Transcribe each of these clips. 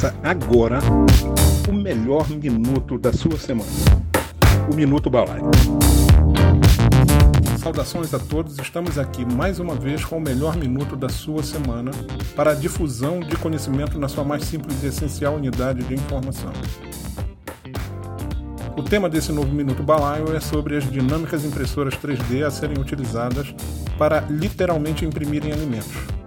Começa agora o melhor minuto da sua semana. O Minuto Balaio. Saudações a todos, estamos aqui mais uma vez com o melhor minuto da sua semana para a difusão de conhecimento na sua mais simples e essencial unidade de informação. O tema desse novo Minuto Balaio é sobre as dinâmicas impressoras 3D a serem utilizadas para literalmente imprimirem alimentos.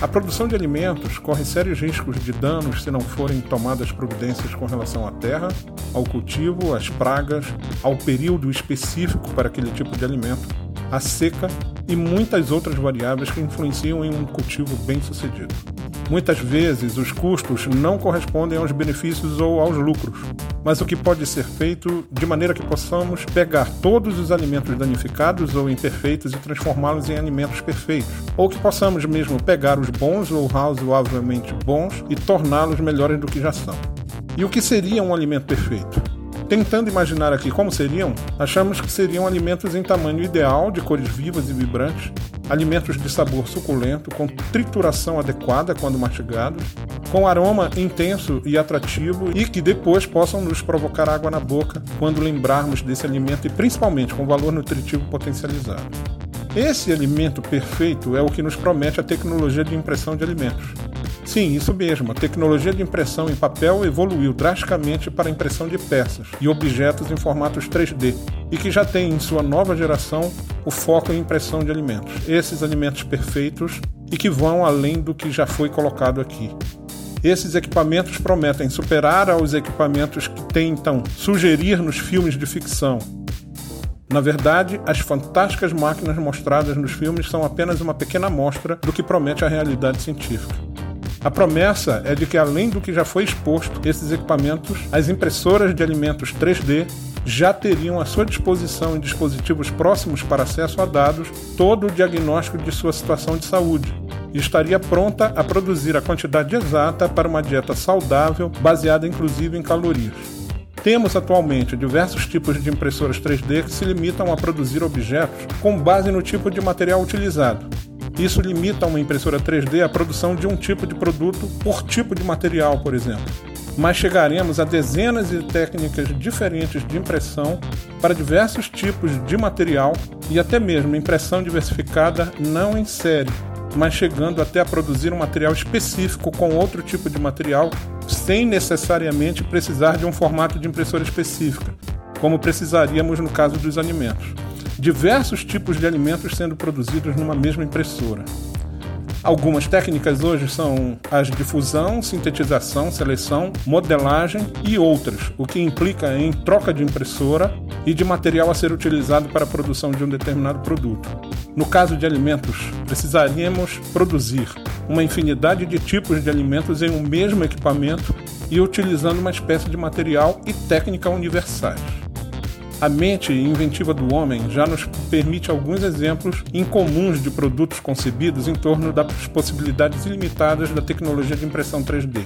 A produção de alimentos corre sérios riscos de danos se não forem tomadas providências com relação à terra, ao cultivo, às pragas, ao período específico para aquele tipo de alimento, à seca e muitas outras variáveis que influenciam em um cultivo bem sucedido. Muitas vezes os custos não correspondem aos benefícios ou aos lucros, mas o que pode ser feito de maneira que possamos pegar todos os alimentos danificados ou imperfeitos e transformá-los em alimentos perfeitos, ou que possamos mesmo pegar os bons ou razoavelmente bons e torná-los melhores do que já são. E o que seria um alimento perfeito? Tentando imaginar aqui como seriam, achamos que seriam alimentos em tamanho ideal, de cores vivas e vibrantes, alimentos de sabor suculento, com trituração adequada quando mastigados, com aroma intenso e atrativo e que depois possam nos provocar água na boca quando lembrarmos desse alimento e principalmente com valor nutritivo potencializado. Esse alimento perfeito é o que nos promete a tecnologia de impressão de alimentos. Sim, isso mesmo. A tecnologia de impressão em papel evoluiu drasticamente para a impressão de peças e objetos em formatos 3D e que já tem em sua nova geração o foco em impressão de alimentos. Esses alimentos perfeitos e que vão além do que já foi colocado aqui. Esses equipamentos prometem superar aos equipamentos que tentam sugerir nos filmes de ficção. Na verdade, as fantásticas máquinas mostradas nos filmes são apenas uma pequena amostra do que promete a realidade científica. A promessa é de que, além do que já foi exposto, esses equipamentos, as impressoras de alimentos 3D, já teriam à sua disposição em dispositivos próximos para acesso a dados todo o diagnóstico de sua situação de saúde e estaria pronta a produzir a quantidade exata para uma dieta saudável, baseada inclusive em calorias. Temos atualmente diversos tipos de impressoras 3D que se limitam a produzir objetos com base no tipo de material utilizado, isso limita uma impressora 3D a produção de um tipo de produto por tipo de material, por exemplo. Mas chegaremos a dezenas de técnicas diferentes de impressão para diversos tipos de material e até mesmo impressão diversificada não em série, mas chegando até a produzir um material específico com outro tipo de material sem necessariamente precisar de um formato de impressora específica, como precisaríamos no caso dos alimentos diversos tipos de alimentos sendo produzidos numa mesma impressora. Algumas técnicas hoje são as de fusão, sintetização, seleção, modelagem e outras, o que implica em troca de impressora e de material a ser utilizado para a produção de um determinado produto. No caso de alimentos, precisaríamos produzir uma infinidade de tipos de alimentos em um mesmo equipamento e utilizando uma espécie de material e técnica universais. A mente inventiva do homem já nos permite alguns exemplos incomuns de produtos concebidos em torno das possibilidades ilimitadas da tecnologia de impressão 3D.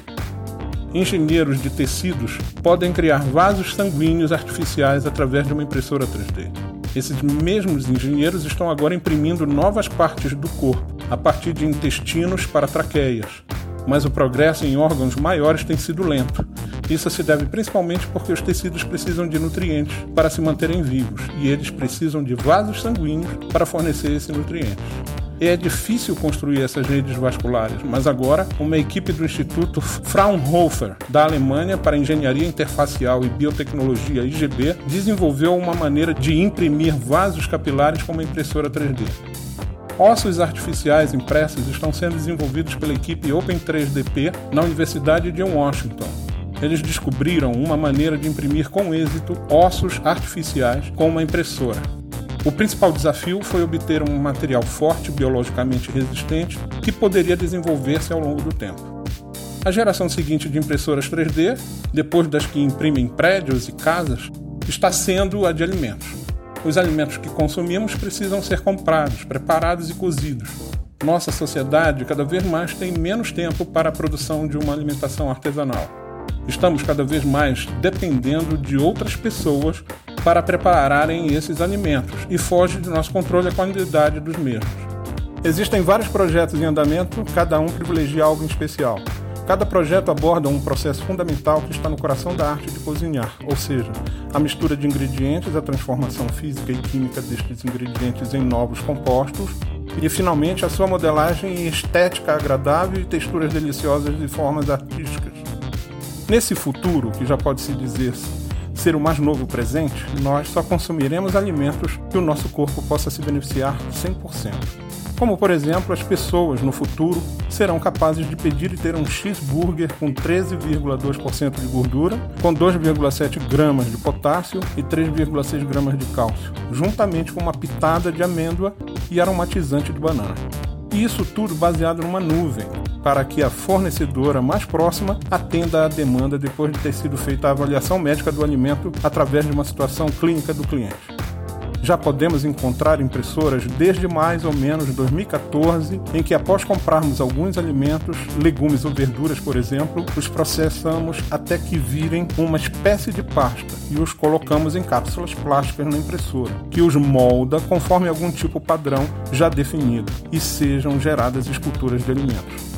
Engenheiros de tecidos podem criar vasos sanguíneos artificiais através de uma impressora 3D. Esses mesmos engenheiros estão agora imprimindo novas partes do corpo, a partir de intestinos para traqueias. Mas o progresso em órgãos maiores tem sido lento, isso se deve principalmente porque os tecidos precisam de nutrientes para se manterem vivos e eles precisam de vasos sanguíneos para fornecer esses nutrientes. É difícil construir essas redes vasculares, mas agora uma equipe do Instituto Fraunhofer da Alemanha para Engenharia Interfacial e Biotecnologia IGB desenvolveu uma maneira de imprimir vasos capilares com uma impressora 3D. Ossos artificiais impressos estão sendo desenvolvidos pela equipe Open 3DP na Universidade de Washington eles descobriram uma maneira de imprimir com êxito ossos artificiais com uma impressora. O principal desafio foi obter um material forte, biologicamente resistente, que poderia desenvolver-se ao longo do tempo. A geração seguinte de impressoras 3D, depois das que imprimem prédios e casas, está sendo a de alimentos. Os alimentos que consumimos precisam ser comprados, preparados e cozidos. Nossa sociedade cada vez mais tem menos tempo para a produção de uma alimentação artesanal. Estamos cada vez mais dependendo de outras pessoas para prepararem esses alimentos e foge de nosso controle a qualidade dos mesmos. Existem vários projetos em andamento, cada um privilegia algo em especial. Cada projeto aborda um processo fundamental que está no coração da arte de cozinhar, ou seja, a mistura de ingredientes, a transformação física e química destes ingredientes em novos compostos e, finalmente, a sua modelagem em estética agradável e texturas deliciosas de formas artísticas. Nesse futuro, que já pode se dizer ser o mais novo presente, nós só consumiremos alimentos que o nosso corpo possa se beneficiar 100%. Como, por exemplo, as pessoas no futuro serão capazes de pedir e ter um cheeseburger com 13,2% de gordura, com 2,7 gramas de potássio e 3,6 gramas de cálcio, juntamente com uma pitada de amêndoa e aromatizante de banana. E isso tudo baseado numa nuvem, para que a fornecedora mais próxima atenda à demanda depois de ter sido feita a avaliação médica do alimento através de uma situação clínica do cliente. Já podemos encontrar impressoras desde mais ou menos 2014, em que após comprarmos alguns alimentos, legumes ou verduras, por exemplo, os processamos até que virem uma espécie de pasta e os colocamos em cápsulas plásticas na impressora, que os molda conforme algum tipo padrão já definido e sejam geradas esculturas de alimentos.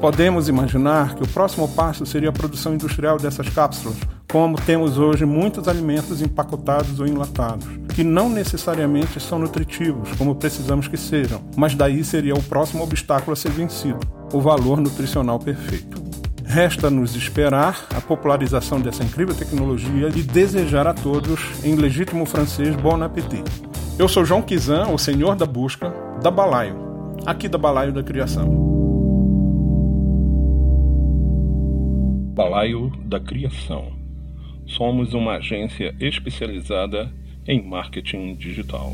Podemos imaginar que o próximo passo seria a produção industrial dessas cápsulas, como temos hoje muitos alimentos empacotados ou enlatados, que não necessariamente são nutritivos, como precisamos que sejam, mas daí seria o próximo obstáculo a ser vencido o valor nutricional perfeito. Resta-nos esperar a popularização dessa incrível tecnologia e desejar a todos, em legítimo francês, bon appétit. Eu sou João Kizan, o senhor da busca, da Balaio, aqui da Balaio da Criação. Balaio da Criação. Somos uma agência especializada em marketing digital.